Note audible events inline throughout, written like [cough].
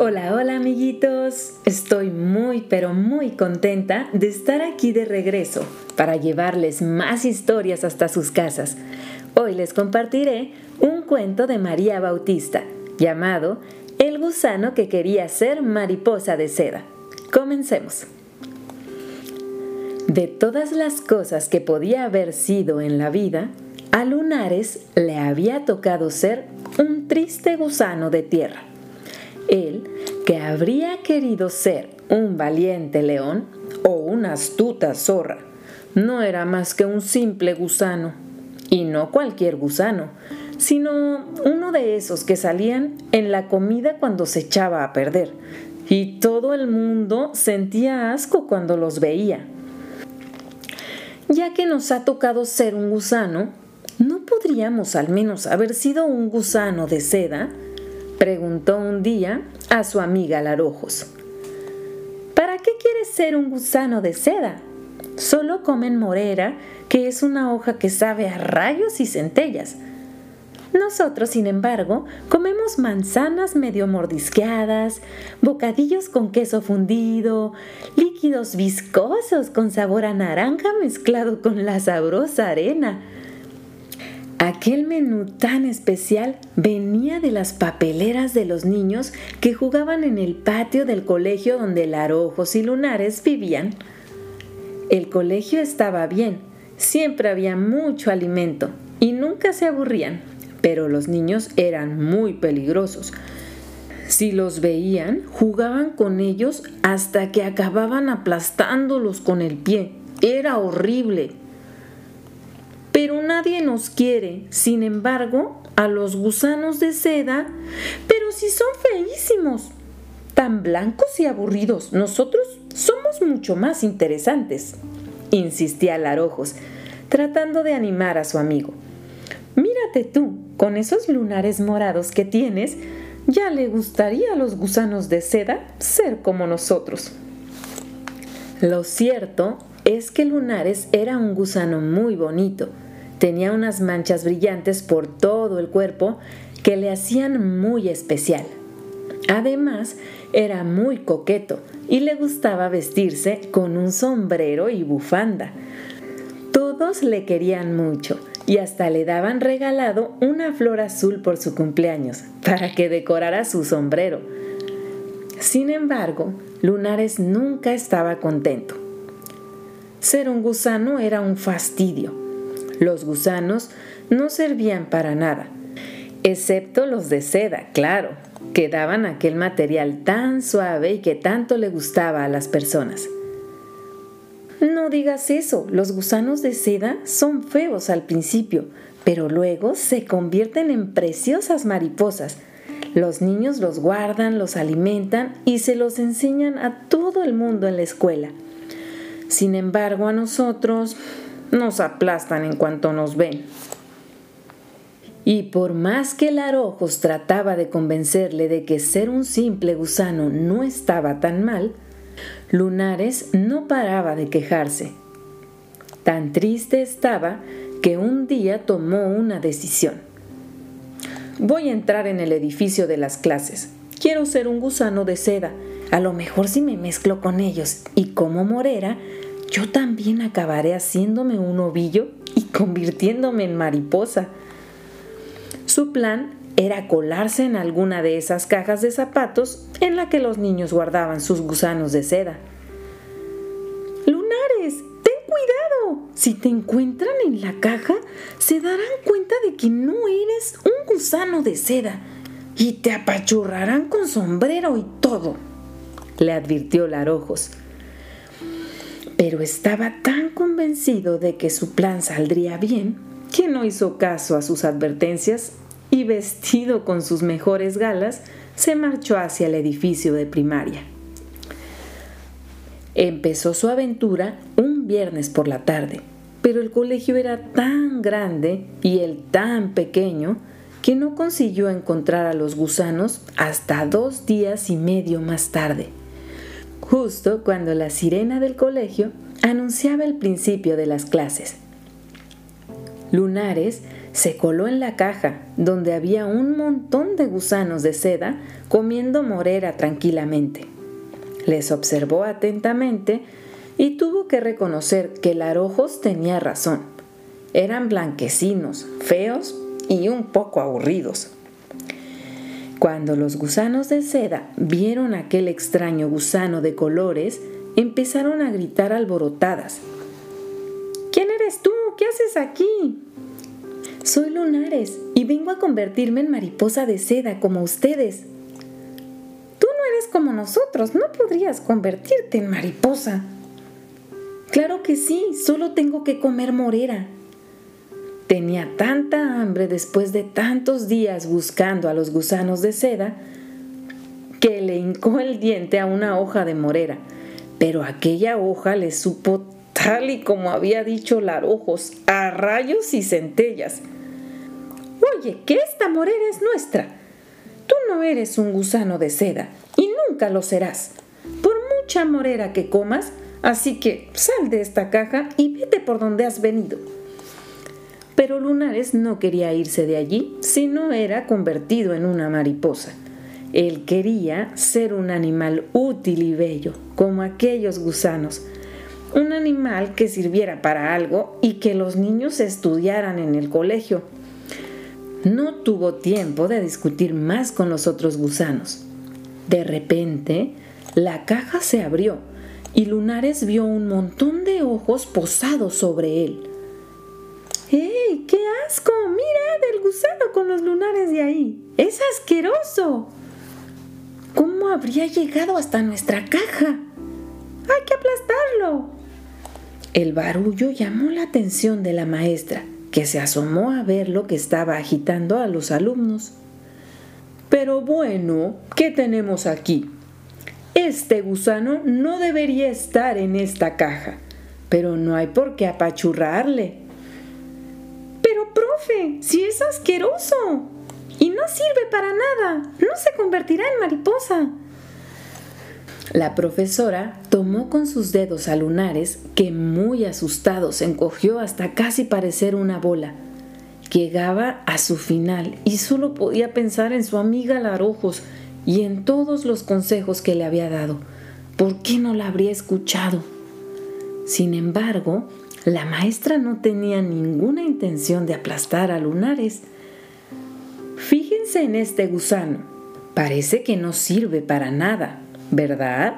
Hola, hola amiguitos. Estoy muy pero muy contenta de estar aquí de regreso para llevarles más historias hasta sus casas. Hoy les compartiré un cuento de María Bautista llamado El gusano que quería ser mariposa de seda. Comencemos. De todas las cosas que podía haber sido en la vida, a Lunares le había tocado ser un triste gusano de tierra. Él, que habría querido ser un valiente león o una astuta zorra, no era más que un simple gusano. Y no cualquier gusano, sino uno de esos que salían en la comida cuando se echaba a perder. Y todo el mundo sentía asco cuando los veía. Ya que nos ha tocado ser un gusano, ¿no podríamos al menos haber sido un gusano de seda? Preguntó un día a su amiga Larojos. ¿Para qué quieres ser un gusano de seda? Solo comen morera, que es una hoja que sabe a rayos y centellas. Nosotros, sin embargo, comemos manzanas medio mordisqueadas, bocadillos con queso fundido, líquidos viscosos con sabor a naranja mezclado con la sabrosa arena. Aquel menú tan especial venía de las papeleras de los niños que jugaban en el patio del colegio donde Larojos y Lunares vivían. El colegio estaba bien, siempre había mucho alimento y nunca se aburrían pero los niños eran muy peligrosos. Si los veían, jugaban con ellos hasta que acababan aplastándolos con el pie. Era horrible. Pero nadie nos quiere, sin embargo, a los gusanos de seda, pero si son feísimos, tan blancos y aburridos, nosotros somos mucho más interesantes, insistía Larojos, tratando de animar a su amigo. Mírate tú, con esos lunares morados que tienes, ya le gustaría a los gusanos de seda ser como nosotros. Lo cierto es que Lunares era un gusano muy bonito. Tenía unas manchas brillantes por todo el cuerpo que le hacían muy especial. Además, era muy coqueto y le gustaba vestirse con un sombrero y bufanda. Todos le querían mucho y hasta le daban regalado una flor azul por su cumpleaños para que decorara su sombrero. Sin embargo, Lunares nunca estaba contento. Ser un gusano era un fastidio. Los gusanos no servían para nada, excepto los de seda, claro, que daban aquel material tan suave y que tanto le gustaba a las personas. No digas eso, los gusanos de seda son feos al principio, pero luego se convierten en preciosas mariposas. Los niños los guardan, los alimentan y se los enseñan a todo el mundo en la escuela. Sin embargo, a nosotros nos aplastan en cuanto nos ven. Y por más que el Arojos trataba de convencerle de que ser un simple gusano no estaba tan mal, Lunares no paraba de quejarse. Tan triste estaba que un día tomó una decisión. Voy a entrar en el edificio de las clases. Quiero ser un gusano de seda. A lo mejor si me mezclo con ellos y como morera, yo también acabaré haciéndome un ovillo y convirtiéndome en mariposa. Su plan era colarse en alguna de esas cajas de zapatos en la que los niños guardaban sus gusanos de seda. Lunares, ten cuidado. Si te encuentran en la caja, se darán cuenta de que no eres un gusano de seda y te apachurrarán con sombrero y todo, le advirtió Larojos. Pero estaba tan convencido de que su plan saldría bien que no hizo caso a sus advertencias y vestido con sus mejores galas, se marchó hacia el edificio de primaria. Empezó su aventura un viernes por la tarde, pero el colegio era tan grande y él tan pequeño que no consiguió encontrar a los gusanos hasta dos días y medio más tarde, justo cuando la sirena del colegio anunciaba el principio de las clases. Lunares se coló en la caja, donde había un montón de gusanos de seda comiendo morera tranquilamente. Les observó atentamente y tuvo que reconocer que Larojos tenía razón. Eran blanquecinos, feos y un poco aburridos. Cuando los gusanos de seda vieron aquel extraño gusano de colores, empezaron a gritar alborotadas. ¿Quién eres tú? ¿Qué haces aquí? Soy Lunares y vengo a convertirme en mariposa de seda como ustedes. Tú no eres como nosotros, no podrías convertirte en mariposa. Claro que sí, solo tengo que comer morera. Tenía tanta hambre después de tantos días buscando a los gusanos de seda que le hincó el diente a una hoja de morera, pero aquella hoja le supo tal y como había dicho Larojos, a rayos y centellas. Oye, que esta morera es nuestra. Tú no eres un gusano de seda y nunca lo serás, por mucha morera que comas, así que sal de esta caja y vete por donde has venido. Pero Lunares no quería irse de allí si no era convertido en una mariposa. Él quería ser un animal útil y bello, como aquellos gusanos. Un animal que sirviera para algo y que los niños estudiaran en el colegio. No tuvo tiempo de discutir más con los otros gusanos. De repente, la caja se abrió y Lunares vio un montón de ojos posados sobre él. ¡Ey! ¡Qué asco! ¡Mira del gusano con los lunares de ahí! ¡Es asqueroso! ¿Cómo habría llegado hasta nuestra caja? ¡Hay que aplastarlo! El barullo llamó la atención de la maestra, que se asomó a ver lo que estaba agitando a los alumnos. Pero bueno, ¿qué tenemos aquí? Este gusano no debería estar en esta caja, pero no hay por qué apachurrarle si es asqueroso y no sirve para nada, no se convertirá en mariposa. La profesora tomó con sus dedos a Lunares, que muy asustado se encogió hasta casi parecer una bola. Llegaba a su final y solo podía pensar en su amiga Larojos y en todos los consejos que le había dado. ¿Por qué no la habría escuchado? Sin embargo, la maestra no tenía ninguna intención de aplastar a Lunares. Fíjense en este gusano. Parece que no sirve para nada, ¿verdad?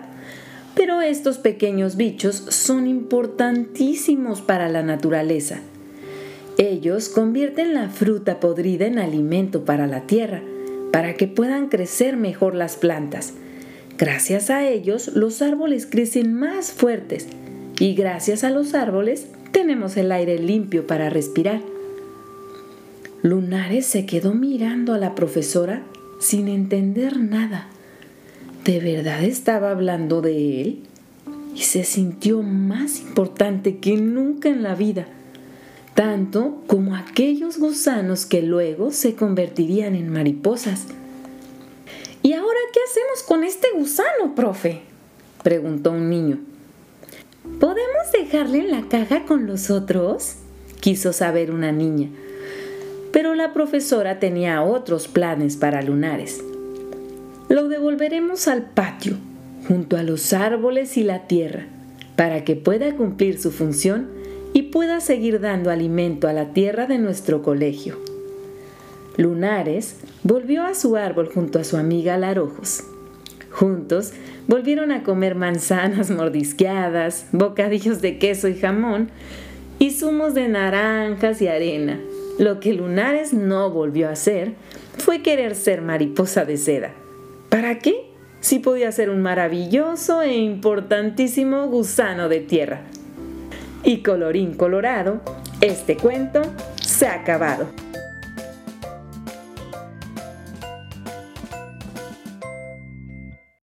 Pero estos pequeños bichos son importantísimos para la naturaleza. Ellos convierten la fruta podrida en alimento para la tierra, para que puedan crecer mejor las plantas. Gracias a ellos los árboles crecen más fuertes y gracias a los árboles tenemos el aire limpio para respirar. Lunares se quedó mirando a la profesora sin entender nada. ¿De verdad estaba hablando de él? Y se sintió más importante que nunca en la vida, tanto como aquellos gusanos que luego se convertirían en mariposas. ¿Y ahora qué hacemos con este gusano, profe? preguntó un niño. ¿Podemos dejarle en la caja con los otros? quiso saber una niña. Pero la profesora tenía otros planes para Lunares. Lo devolveremos al patio, junto a los árboles y la tierra, para que pueda cumplir su función y pueda seguir dando alimento a la tierra de nuestro colegio. Lunares volvió a su árbol junto a su amiga Larojos. Juntos volvieron a comer manzanas [laughs] mordisqueadas, bocadillos de queso y jamón y zumos de naranjas y arena. Lo que Lunares no volvió a hacer fue querer ser mariposa de seda. ¿Para qué? Si podía ser un maravilloso e importantísimo gusano de tierra. Y colorín colorado, este cuento se ha acabado.